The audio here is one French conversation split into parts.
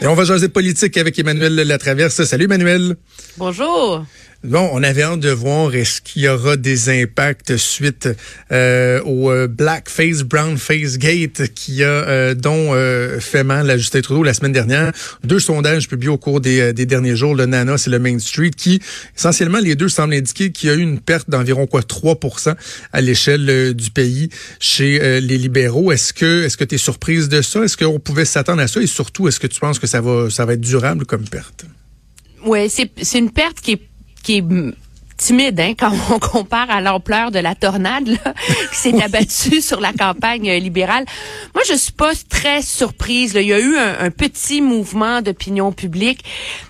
Et on va jaser politique avec Emmanuel Latraverse. Salut Emmanuel. Bonjour. Bon, on avait hâte de voir est-ce qu'il y aura des impacts suite euh, au euh, blackface, brownface gate qui a euh, dont euh, fait mal à Justin Trudeau la semaine dernière. Deux sondages publiés au cours des, derniers jours, le Nana et le Main Street, qui essentiellement les deux semblent indiquer qu'il y a eu une perte d'environ quoi 3% à l'échelle du pays chez les libéraux. Est-ce que est-ce que tu es surprise de ça? Est-ce qu'on pouvait s'attendre à ça? Et surtout, est-ce que tu penses que ça va ça va être durable comme perte? Oui, c'est une perte qui est qui est timide hein, quand on compare à l'ampleur de la tornade là, qui s'est abattue sur la campagne libérale. Moi, je suis pas très surprise. Là. Il y a eu un, petit mouvement d'opinion publique,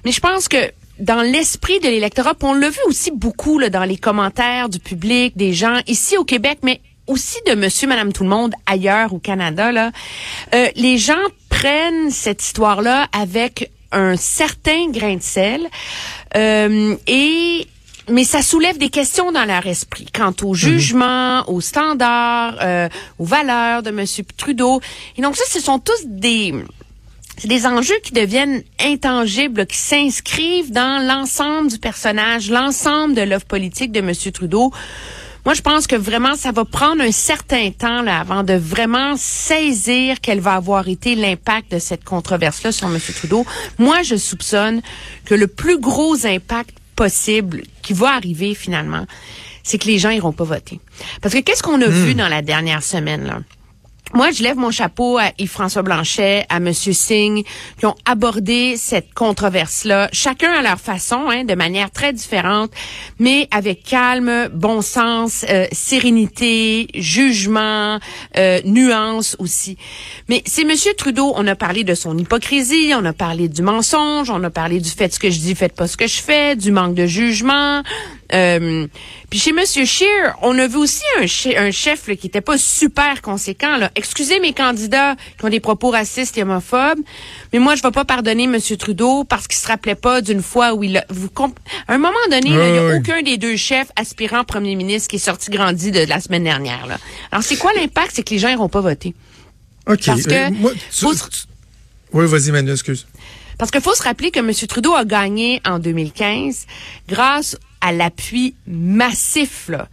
mais je pense que dans l'esprit de l'électorat, on l'a vu aussi beaucoup là, dans les commentaires du public, des gens ici au Québec, mais aussi de monsieur, madame, tout le monde ailleurs au Canada, là, euh, les gens prennent cette histoire-là avec un certain grain de sel. Euh, et mais ça soulève des questions dans leur esprit quant au mhm. jugement, aux standards, euh, aux valeurs de M. Trudeau. Et donc ça, ce sont tous des des enjeux qui deviennent intangibles, qui s'inscrivent dans l'ensemble du personnage, l'ensemble de l'offre politique de M. Trudeau. Moi, je pense que vraiment, ça va prendre un certain temps là, avant de vraiment saisir quel va avoir été l'impact de cette controverse-là sur M. Trudeau. Moi, je soupçonne que le plus gros impact possible qui va arriver finalement, c'est que les gens iront pas voter. Parce que qu'est-ce qu'on a hmm. vu dans la dernière semaine là? Moi, je lève mon chapeau à Yves-François Blanchet, à Monsieur Singh, qui ont abordé cette controverse-là, chacun à leur façon, hein, de manière très différente, mais avec calme, bon sens, euh, sérénité, jugement, euh, nuance aussi. Mais c'est Monsieur Trudeau, on a parlé de son hypocrisie, on a parlé du mensonge, on a parlé du fait ce que je dis, faites pas ce que je fais, du manque de jugement, euh, puis chez Monsieur Scheer, on a vu aussi un, un chef qui était pas super conséquent. Là. Excusez mes candidats qui ont des propos racistes et homophobes, mais moi je vais pas pardonner Monsieur Trudeau parce qu'il se rappelait pas d'une fois où il a. Vous à un moment donné, il n'y a aucun des deux chefs aspirants premier ministre qui est sorti grandi de, la semaine dernière. Là. Alors c'est quoi l'impact, c'est que les gens iront pas voter. Ok. Parce que euh, oui, vas-y, Manu, excuse. Parce qu'il faut se rappeler que M. Trudeau a gagné en 2015 grâce à l'appui massif là,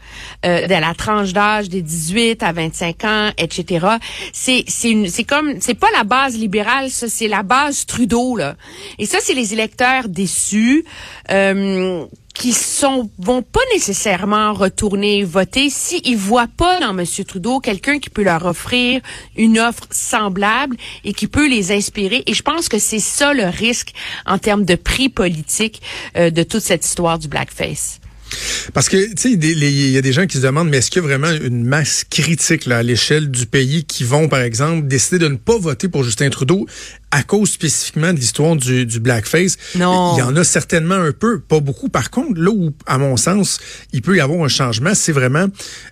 euh, de la tranche d'âge des 18 à 25 ans, etc. C'est c'est c'est comme c'est pas la base libérale, ça c'est la base Trudeau là. Et ça c'est les électeurs déçus. Euh, qui sont vont pas nécessairement retourner voter s'ils ils voient pas dans M. Trudeau quelqu'un qui peut leur offrir une offre semblable et qui peut les inspirer. Et je pense que c'est ça le risque en termes de prix politique euh, de toute cette histoire du blackface. Parce que, tu sais, il y a des gens qui se demandent, mais est-ce qu'il y a vraiment une masse critique là, à l'échelle du pays qui vont, par exemple, décider de ne pas voter pour Justin Trudeau à cause spécifiquement de l'histoire du, du blackface. Non. Il y en a certainement un peu, pas beaucoup. Par contre, là où, à mon sens, il peut y avoir un changement, c'est vraiment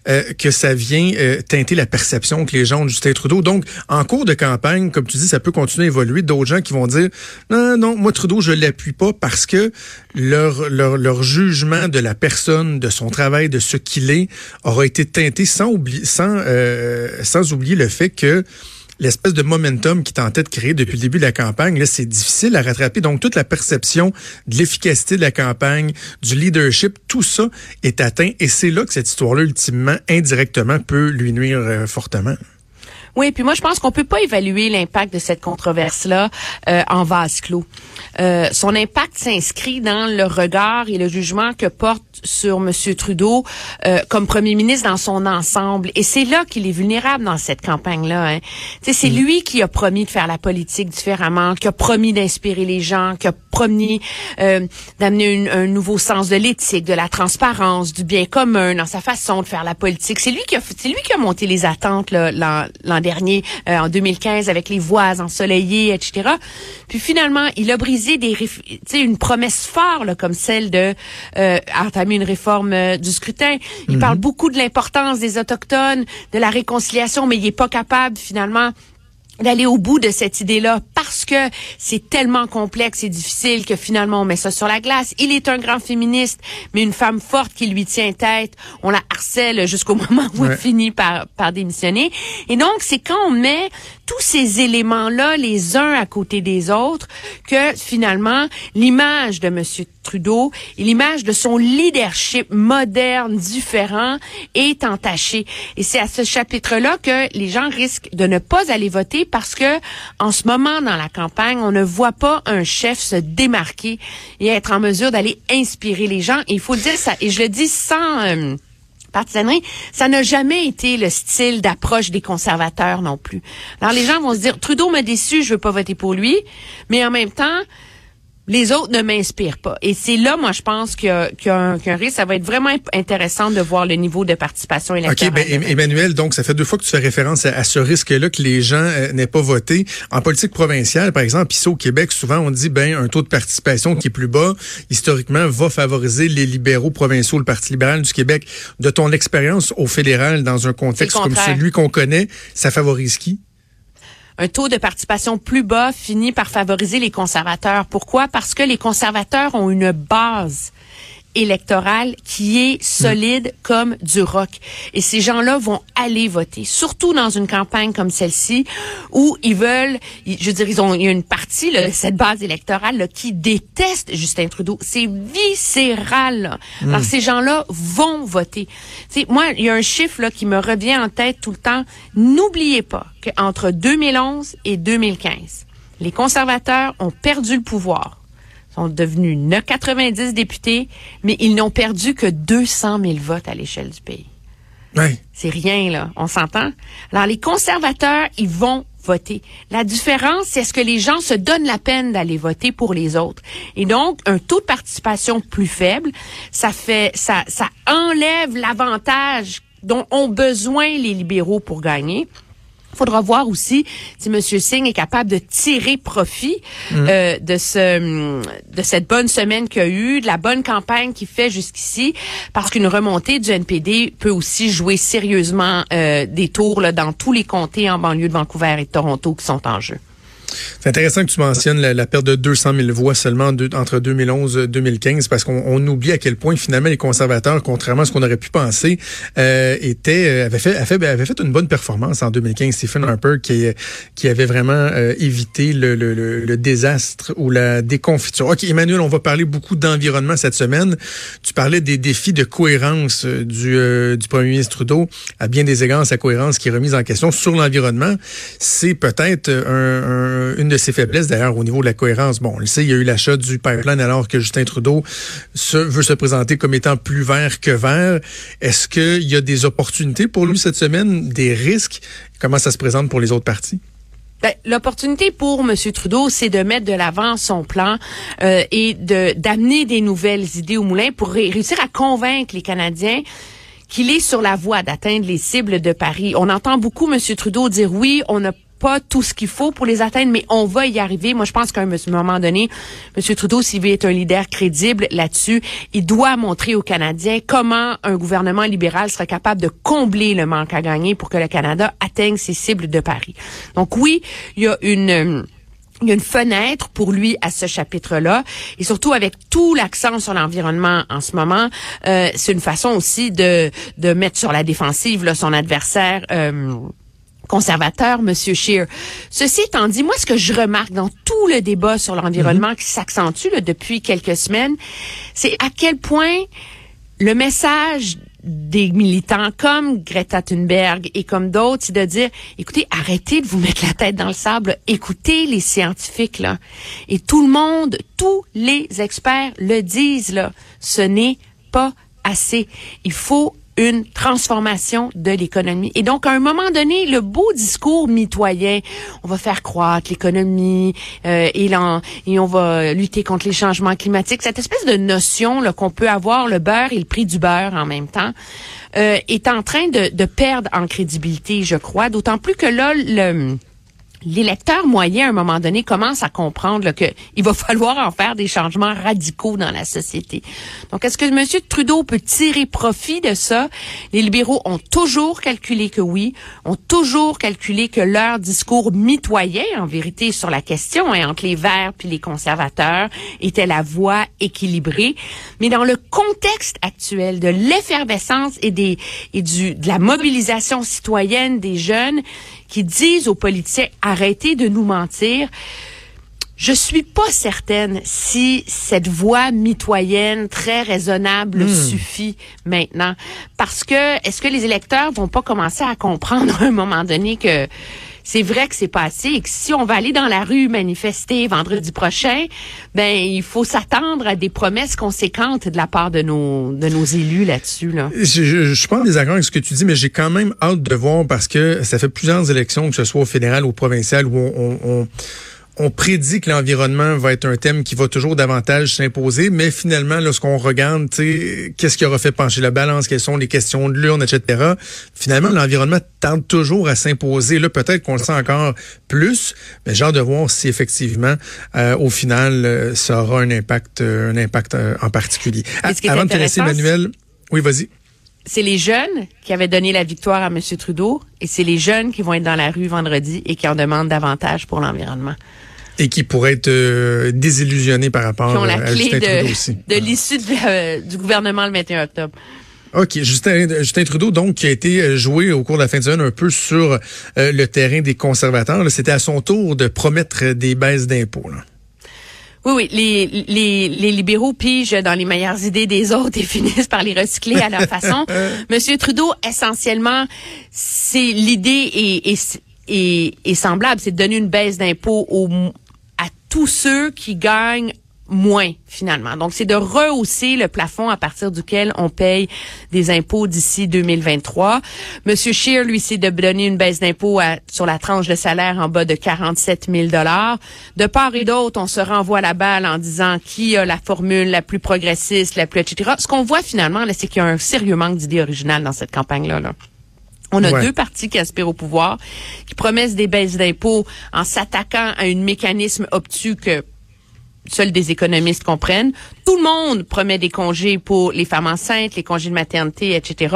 euh, que ça vient euh, teinter la perception que les gens ont de Justin Trudeau. Donc, en cours de campagne, comme tu dis, ça peut continuer à évoluer. D'autres gens qui vont dire, non, non, moi, Trudeau, je l'appuie pas parce que leur, leur, leur jugement de la personne, de son travail, de ce qu'il est, aura été teinté sans, sans, euh, sans oublier le fait que l'espèce de momentum qui tentait de créer depuis le début de la campagne, là, c'est difficile à rattraper. Donc, toute la perception de l'efficacité de la campagne, du leadership, tout ça est atteint. Et c'est là que cette histoire-là, ultimement, indirectement, peut lui nuire euh, fortement. Oui, puis moi je pense qu'on peut pas évaluer l'impact de cette controverse-là euh, en vase clos. Euh, son impact s'inscrit dans le regard et le jugement que porte sur M. Trudeau euh, comme premier ministre dans son ensemble. Et c'est là qu'il est vulnérable dans cette campagne-là. Hein. C'est mm. lui qui a promis de faire la politique différemment, qui a promis d'inspirer les gens, qui a promis euh, d'amener un nouveau sens de l'éthique, de la transparence, du bien commun dans sa façon de faire la politique. C'est lui qui a, c'est lui qui a monté les attentes l'an dernier, euh, en 2015, avec les voies ensoleillées, etc. Puis finalement, il a brisé des, une promesse forte là, comme celle de euh, entamer une réforme euh, du scrutin. Il parle mhm. beaucoup de l'importance des autochtones, de la réconciliation, mais il est pas capable finalement d'aller au bout de cette idée-là parce que c'est tellement complexe et difficile que finalement on met ça sur la glace. Il est un grand féministe, mais une femme forte qui lui tient tête. On la harcèle jusqu'au moment où elle finit par, par démissionner. Et donc, c'est quand on met tous ces éléments-là, les uns à côté des autres, que finalement, l'image de M. Trudeau et l'image de son leadership moderne, différent, est entachée. Et c'est à ce chapitre-là que les gens risquent de ne pas aller voter parce que, en ce moment, dans la campagne, on ne voit pas un chef se démarquer et être en mesure d'aller inspirer les gens. Il faut le dire ça, et je le dis sans... Euh, partisanerie, ça n'a jamais été le style d'approche des conservateurs non plus. Alors les gens vont se dire Trudeau m'a déçu, je veux pas voter pour lui, mais en même temps, les autres ne m'inspirent pas. Et c'est là, moi, je pense qu'il y, a, un, risque. Ça va être vraiment intéressant de voir le niveau de participation électorale. OK, ben, Emmanuel, donc, ça fait deux fois que tu fais référence à, ce risque-là que les gens euh, n'aient pas voté. En politique provinciale, par exemple, ici au Québec, souvent, on dit, ben, un taux de participation qui est plus bas, historiquement, va favoriser les libéraux provinciaux, le Parti libéral du Québec. De ton expérience au fédéral, dans un contexte comme celui qu'on connaît, ça favorise qui? Un taux de participation plus bas finit par favoriser les conservateurs. Pourquoi? Parce que les conservateurs ont une base électorale qui est solide comme du roc. Et ces gens-là vont aller voter, surtout dans une campagne comme celle-ci où ils veulent, je veux dire, ils ont, il y a une partie, là, cette base électorale là, qui déteste Justin Trudeau. C'est viscéral. Hmm. Alors ces gens-là vont voter. sais, moi, il y a un chiffre là, qui me revient en tête tout le temps. N'oubliez pas qu'entre 2011 et 2015, les conservateurs ont perdu le pouvoir sont devenus 90 députés, mais ils n'ont perdu que 200 000 votes à l'échelle du pays. Oui. C'est rien, là. On s'entend? Alors, les conservateurs, ils vont voter. La différence, c'est ce que les gens se donnent la peine d'aller voter pour les autres? Et donc, un taux de participation plus faible, ça fait, ça, ça enlève l'avantage dont ont besoin les libéraux pour gagner. Il faudra voir aussi si M. Singh est capable de tirer profit mm. euh, de ce de cette bonne semaine qu'il a eu, de la bonne campagne qu'il fait jusqu'ici, parce qu'une remontée du NPD peut aussi jouer sérieusement euh, des tours là, dans tous les comtés en banlieue de Vancouver et de Toronto qui sont en jeu. C'est intéressant que tu mentionnes la, perte de 200 000 voix seulement entre 2011 et 2015 parce qu'on oublie à quel point finalement les conservateurs, contrairement à ce qu'on aurait pu penser, euh, étaient, euh, avaient, fait, avaient, fait, une bonne performance en 2015. Stephen Harper qui, qui avait vraiment euh, évité le, le, le, désastre ou la déconfiture. OK, Emmanuel, on va parler beaucoup d'environnement cette semaine. Tu parlais des défis de cohérence euh, du, euh, du premier ministre Trudeau. À bien des égards, sa cohérence qui est remise en question sur l'environnement. C'est peut-être un euh, une de ses faiblesses d'ailleurs au niveau de la cohérence. Bon, on le sait, il y a eu l'achat du pipeline alors que Justin Trudeau se, veut se présenter comme étant plus vert que vert. Est-ce qu'il y a des opportunités pour lui cette semaine, des risques? Comment ça se présente pour les autres partis? Ben, l'opportunité pour M. Trudeau, c'est de mettre de l'avant son plan euh, et d'amener des nouvelles idées au moulin pour réussir à convaincre les Canadiens qu'il est sur la voie d'atteindre les cibles de Paris. On entend beaucoup M. Trudeau dire oui, on a pas tout ce qu'il faut pour les atteindre, mais on va y arriver. Moi, je pense qu'à un moment donné, M. Trudeau, s'il veut être un leader crédible là-dessus, il doit montrer aux Canadiens comment un gouvernement libéral serait capable de combler le manque à gagner pour que le Canada atteigne ses cibles de Paris. Donc oui, il y a une il y a une fenêtre pour lui à ce chapitre-là, et surtout avec tout l'accent sur l'environnement en ce moment, euh, c'est une façon aussi de de mettre sur la défensive là, son adversaire. Euh, conservateur, Monsieur Scheer. Ceci étant dit, moi, ce que je remarque dans tout le débat sur l'environnement mhm. qui s'accentue depuis quelques semaines, c'est à quel point le message des militants comme Greta Thunberg et comme d'autres, c'est de dire, écoutez, arrêtez de vous mettre la tête dans le sable, écoutez les scientifiques, là. Et tout le monde, tous les experts le disent, là. Ce n'est pas assez. Il faut une transformation de l'économie. Et donc, à un moment donné, le beau discours mitoyen, on va faire croître l'économie euh, et, et on va lutter contre les changements climatiques, cette espèce de notion qu'on peut avoir le beurre et le prix du beurre en même temps, euh, est en train de, de perdre en crédibilité, je crois, d'autant plus que là, le l'électeur moyen, à un moment donné, commence à comprendre qu'il va falloir en faire des changements radicaux dans la société. Donc, est-ce que M. Trudeau peut tirer profit de ça? Les libéraux ont toujours calculé que oui, ont toujours calculé que leur discours mitoyen, en vérité, sur la question, hein, entre les Verts puis les conservateurs, était la voie équilibrée. Mais dans le contexte actuel de l'effervescence et des et du de la mobilisation citoyenne des jeunes, qui disent aux politiciens arrêtez de nous mentir. Je suis pas certaine si cette voix mitoyenne très raisonnable Hmm. suffit maintenant. Parce que est-ce que les électeurs vont pas commencer à comprendre à un moment donné que c'est vrai que c'est pas assez et que si on va aller dans la rue manifester vendredi prochain, ben il faut s'attendre à des promesses conséquentes de la part de nos de nos élus là-dessus là. Je, je, je suis pas en désaccord avec ce que tu dis, mais j'ai quand même hâte de voir parce que ça fait plusieurs élections, que ce soit au fédéral ou au provincial, où on, on, on on prédit que l'environnement va être un thème qui va toujours davantage s'imposer, mais finalement, lorsqu'on regarde, tu sais, qu'est-ce qui aura fait pencher la balance, quelles sont les questions de l'urne, etc., finalement, l'environnement tente toujours à s'imposer. Là, peut-être qu'on le sent encore plus, mais j'ai hâte de voir si effectivement, euh, au final, euh, ça aura un impact, euh, un impact en particulier. Avant de te laisser, Emmanuel, oui, vas-y. C'est les jeunes qui avaient donné la victoire à M. Trudeau et c'est les jeunes qui vont être dans la rue vendredi et qui en demandent davantage pour l'environnement. Et qui pourraient être euh, désillusionnés par rapport Qui ont la euh, à clé Justin Trudeau de, aussi. de l'issue de la- du gouvernement le 21 octobre. OK. Justin, Justin Trudeau, donc, qui a été euh, joué au cours de la fin de semaine un peu sur euh, le terrain des conservateurs. C'était à son tour de promettre des baisses d'impôts. Oui, oui, les, les, les libéraux pigent dans les meilleures idées des autres et finissent par les recycler à leur façon. Monsieur Trudeau, essentiellement, c'est l'idée est, est, est, est semblable, c'est de donner une baisse d'impôts aux- à tous ceux qui gagnent moins finalement. Donc c'est de rehausser le plafond à partir duquel on paye des impôts d'ici 2023. Monsieur Scheer lui c'est de donner une baisse d'impôts sur la tranche de salaire en bas de 47 000 dollars. De part et d'autre, on se renvoie la balle en disant qui a la formule la plus progressiste, la plus etc. Ce qu'on voit finalement là, c'est qu'il y a un sérieux manque d'idées originales dans cette campagne là. là. On a Ouais. deux partis qui aspirent au pouvoir, qui promettent des baisses d'impôts en s'attaquant à un mécanisme obtus que seuls des économistes comprennent. Tout le monde promet des congés pour les femmes enceintes, les congés de maternité, etc.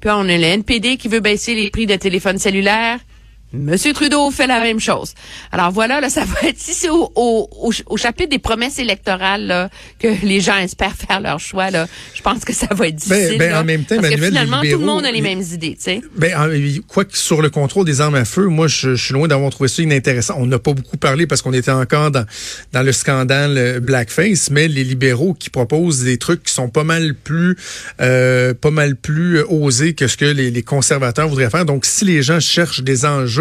Puis on a le NPD qui veut baisser les prix de téléphones cellulaires. Monsieur Trudeau fait la même chose. Alors voilà, là, ça va être si c'est au, au, chapitre des promesses électorales là, que les gens espèrent faire leur choix. Là, je pense que ça va être difficile. ben, là, en même temps, parce que finalement, tout le monde a les mêmes idées. Tu sais. Ben, en- quoi que sur le contrôle des armes à feu, moi, je, je suis loin d'avoir trouvé ça inintéressant. On n'a pas beaucoup parlé parce qu'on était encore dans, dans le scandale euh, blackface, mais les libéraux qui proposent des trucs qui sont pas mal plus, euh, pas mal plus euh, osés que ce que les, les conservateurs voudraient faire. Donc, si les gens cherchent des enjeux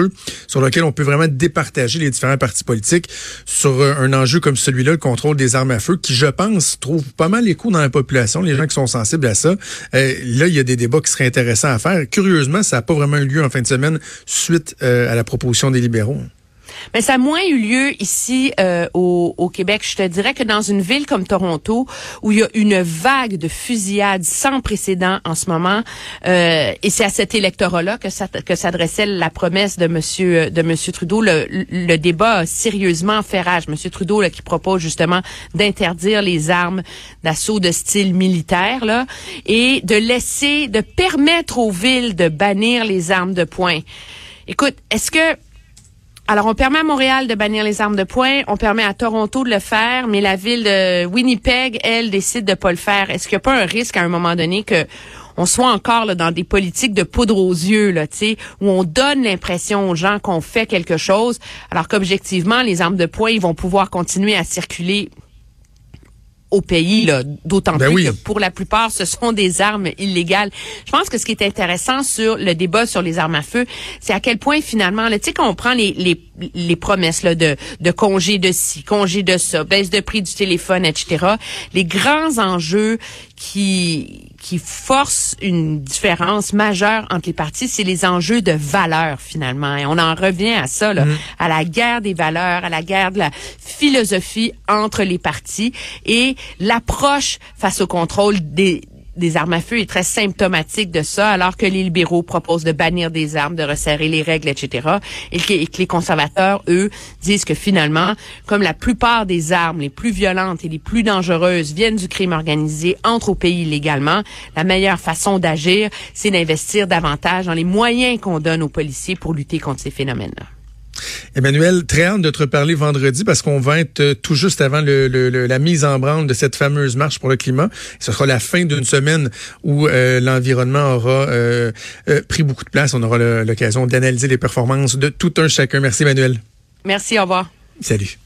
sur lesquels on peut vraiment départager les différents partis politiques sur euh, un enjeu comme celui-là, le contrôle des armes à feu, qui, je pense, trouve pas mal écho dans la population, les gens qui sont sensibles à ça. Euh, là, il y a des débats qui seraient intéressants à faire. Curieusement, ça n'a pas vraiment eu lieu en fin de semaine suite euh, à la proposition des libéraux. Mais ça a moins eu lieu ici euh, au, au Québec. Je te dirais que dans une ville comme Toronto, où il y a une vague de fusillades sans précédent en ce moment, euh, et c'est à cet électorat-là que, ça- que s'adressait la promesse de Monsieur de Monsieur Trudeau. Le, le débat a sérieusement fait rage. Monsieur Trudeau là, qui propose justement d'interdire les armes d'assaut de style militaire là, et de laisser, de permettre aux villes de bannir les armes de poing. Écoute, est-ce que alors, on permet à Montréal de bannir les armes de poing, on permet à Toronto de le faire, mais la ville de Winnipeg, elle, décide de pas le faire. Est-ce qu'il n'y a pas un risque à un moment donné que on soit encore là, dans des politiques de poudre aux yeux, là, où on donne l'impression aux gens qu'on fait quelque chose, alors qu'objectivement, les armes de poing, ils vont pouvoir continuer à circuler au pays, là, d'autant Ben plus oui. que pour la plupart, ce sont des armes illégales. Je pense que ce qui est intéressant sur le débat sur les armes à feu, c'est à quel point finalement, tu sais, quand on prend les, les, les promesses là, de, de congés de ci, congés de ça, baisse de prix du téléphone, etc., les grands enjeux qui, qui forcent une différence majeure entre les partis, c'est les enjeux de valeur finalement. Et on en revient à ça, là, à la guerre des valeurs, à la guerre de la philosophie entre les partis et l'approche face au contrôle des des armes à feu est très symptomatique de ça, alors que les libéraux proposent de bannir des armes, de resserrer les règles, etc. Et que, les conservateurs, eux, disent que finalement, comme la plupart des armes les plus violentes et les plus dangereuses viennent du crime organisé, entrent au pays illégalement, la meilleure façon d'agir, c'est d'investir davantage dans les moyens qu'on donne aux policiers pour lutter contre ces phénomènes-là. Emmanuel, très hâte de te reparler vendredi parce qu'on va être euh, tout juste avant le, la mise en branle de cette fameuse marche pour le climat. Ce sera la fin d'une semaine où euh, l'environnement aura euh, pris beaucoup de place. On aura l'occasion d'analyser les performances de tout un chacun. Merci Emmanuel. Merci, au revoir. Salut.